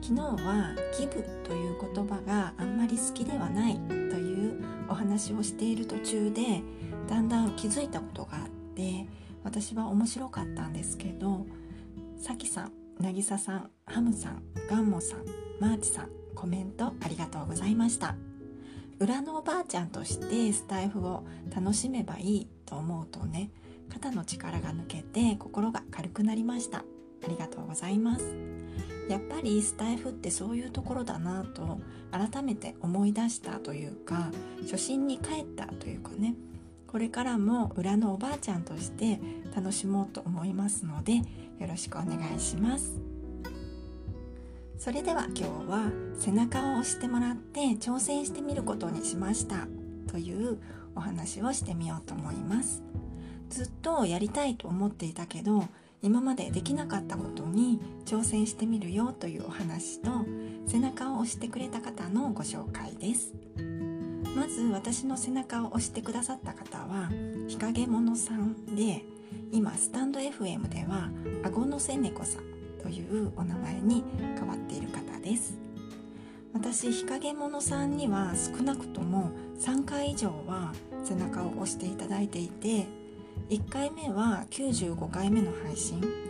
昨日はギブという言葉があんまり好きではないというお話をしている途中でだんだん気づいたことがあって私は面白かったんですけどさきさん渚さんハムさんガンモさんマーチさんコメントありがとうございました。裏のおばあちゃんとしてスタイフを楽しめばいいと思うとね肩の力が抜けて心が軽くなりました。ありがとうございます。やっぱりスタイフってそういうところだなと改めて思い出したというか初心に帰ったというかね。これからも裏のおばあちゃんとして楽しもうと思いますのでよろしくお願いします。それでは今日は背中を押してもらって挑戦してみることにしました。というお話をしてみようと思います。ずっとやりたいと思っていたけど今までできなかったことに挑戦してみるよというお話と背中を押してくれた方のご紹介です。まず私の背中を押してくださった方は日陰者さんで今スタンド FM では顎のせ猫さんというお名前に変わっている方です。私日陰者さんには少なくとも3回以上は背中を押していただいていて1回目は95回目の配信。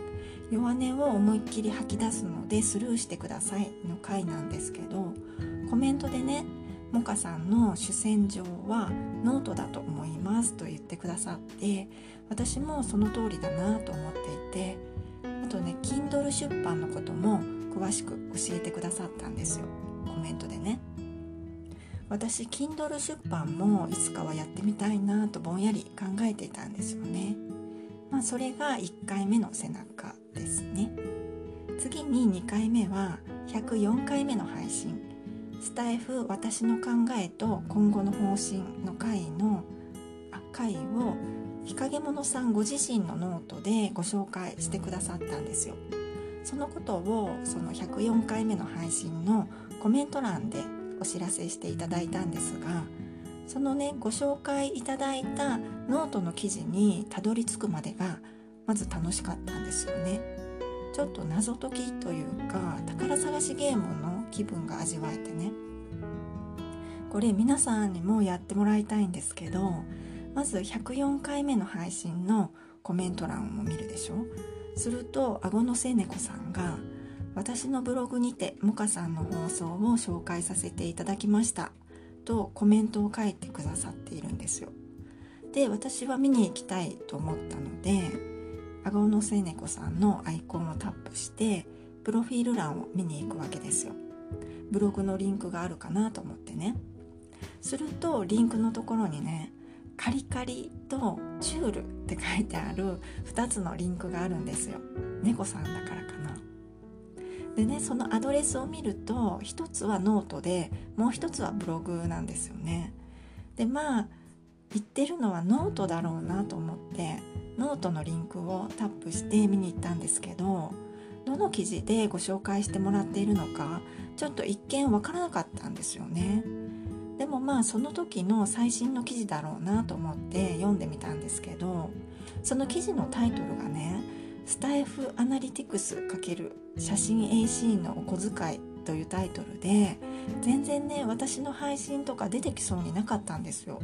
弱音を思いっきり吐き出すのでスルーしてくださいの回なんですけどコメントでねモカさんの主戦場はノートだと思いますと言ってくださって私もその通りだなと思っていてあとね Kindle 出版のことも詳しく教えてくださったんですよ。コメントでね。私 Kindle 出版もいつかはやってみたいなとぼんやり考えていたんですよね。まあそれが1回目の背中ですね。次に2回目は104回目の配信。スタイフ私の考えと今後の方針の回のあ回を日陰者さんご自身のノートでご紹介してくださったんですよ。そのことをその104回目の配信のコメント欄でお知らせしていただいたんですがそのねご紹介いただいたノートの記事にたどり着くまでがまず楽しかったんですよね。ちょっと謎解きというか宝探しゲームの気分が味わえてね。これ皆さんにもやってもらいたいんですけどまず104回目の配信のコメント欄を見るでしょ。すると顎のせねこさんが「私のブログにてモカさんの放送を紹介させていただきました。とコメントを書いてくださっているんですよ。で私は見に行きたいと思ったので顎のせねこさんのアイコンをタップしてプロフィール欄を見に行くわけですよ。ブログのリンクがあるかなと思ってね。するとリンクのところにねカリカリとチュールって書いてある2つのリンクがあるんですよ。猫さんだからかな。でねそのアドレスを見ると一つはノートでもう一つはブログなんですよね。でまあ言ってるのはノートだろうなと思ってノートのリンクをタップして見に行ったんですけどどの記事でご紹介してもらっているのかちょっと一見わからなかったんですよね。でもまあその時の最新の記事だろうなと思って読んでみたんですけどその記事のタイトルがねスタイフアナリティクス×写真 AC のお小遣いというタイトルで全然ね私の配信とか出てきそうになかったんですよ。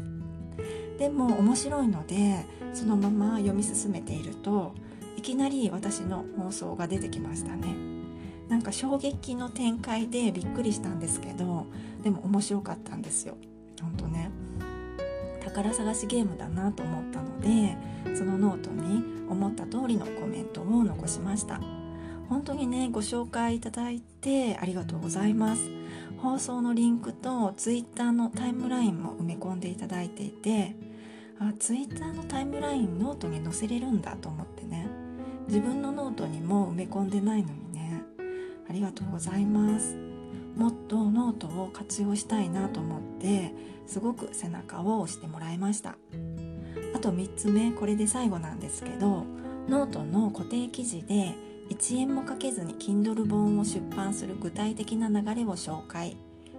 でも面白いのでそのまま読み進めているといきなり私の放送が出てきましたね。なんか衝撃の展開でびっくりしたんですけどでも面白かったんですよ。ほんとね。宝探しゲームだなと思ったのでそのノートに思った通りのコメントを残しました。本当にねご紹介いただいてありがとうございます。放送のリンクと Twitter のタイムラインも埋め込んでいただいていてあ Twitter のタイムラインノートに載せれるんだと思ってね。自分のノートにも埋め込んでないのにね。ありがとうございます。もっとノートを活用したいなと思ってすごく背中を押してもらいました。あと3つ目これで最後なんですけどノートの固定記事で1円もかけずに Kindle 本を出版する具体的な流れを紹介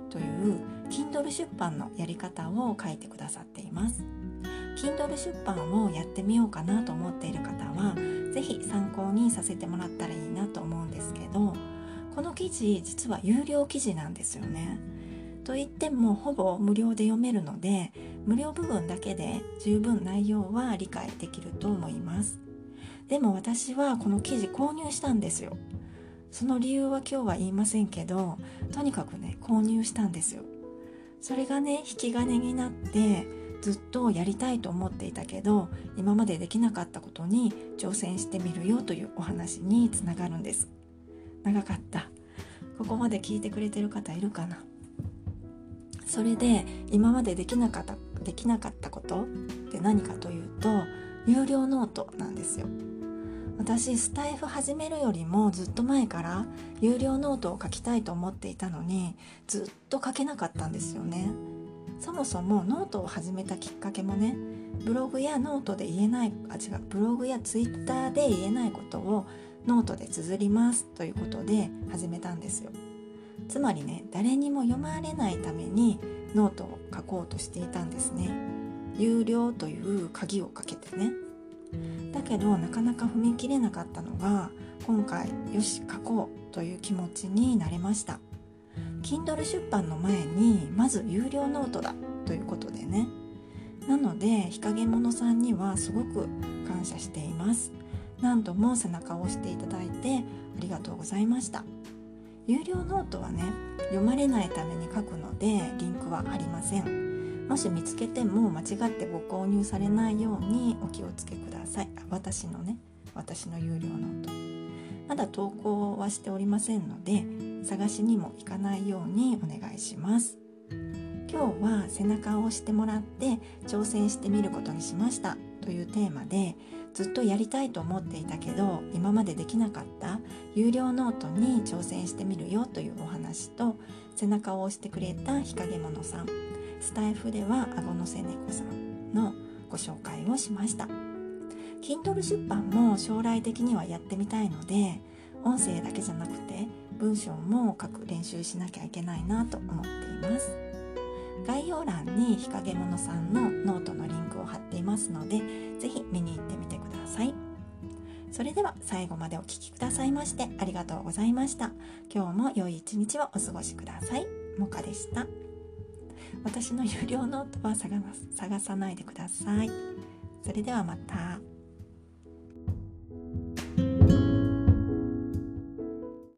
という Kindle 出版のやり方を書いてくださっています。Kindle 出版をやってみようかなと思っている方は是非参考にさせてもらったらいいなと思うんですけどこの記事実は有料記事なんですよね。と言ってもほぼ無料で読めるので無料部分だけで十分内容は理解できると思います。でも私はこの記事購入したんですよ。その理由は今日は言いませんけどとにかくね購入したんですよ。それがね引き金になってずっとやりたいと思っていたけど今までできなかったことに挑戦してみるよというお話につながるんです。長かった。ここまで聞いてくれてる方いるかな？それで今までできなかったできなかったことって何かというと有料ノートなんですよ。私スタイフ始めるよりもずっと前から有料ノートを書きたいと思っていたのにずっと書けなかったんですよね。そもそもノートを始めたきっかけもねブログやノートで言えないあ違うブログやツイッターで言えないことをノートで綴りますということで始めたんですよ。つまりね誰にも読まれないためにノートを書こうとしていたんですね。有料という鍵をかけてね。だけどなかなか踏み切れなかったのが今回よし書こうという気持ちになれました。Kindle 出版の前にまず有料ノートだということでね。なので日陰者さんにはすごく感謝しています。何度も背中を押していただいてありがとうございました。有料ノートはね読まれないために書くのでリンクは貼りません。もし見つけても間違ってご購入されないようにお気をつけください。私のね。私の有料 note。まだ投稿はしておりませんので探しにも行かないようにお願いします。今日は背中を押してもらって挑戦してみることにしました。というテーマでずっとやりたいと思っていたけど今までできなかった有料ノートに挑戦してみるよというお話と背中を押してくれた日陰者さん。スタイフでは顎のせ猫さんのご紹介をしました。Kindle 出版も将来的にはやってみたいので音声だけじゃなくて文章も書く練習しなきゃいけないなと思っています。概要欄に日陰者さんのノートのリンクを貼っていますので是非見に行ってみてください。それでは最後までお聴きくださいましてありがとうございました。今日も良い一日をお過ごしください。もかでした。私の有料ノートは探さないでくださいそれではまた。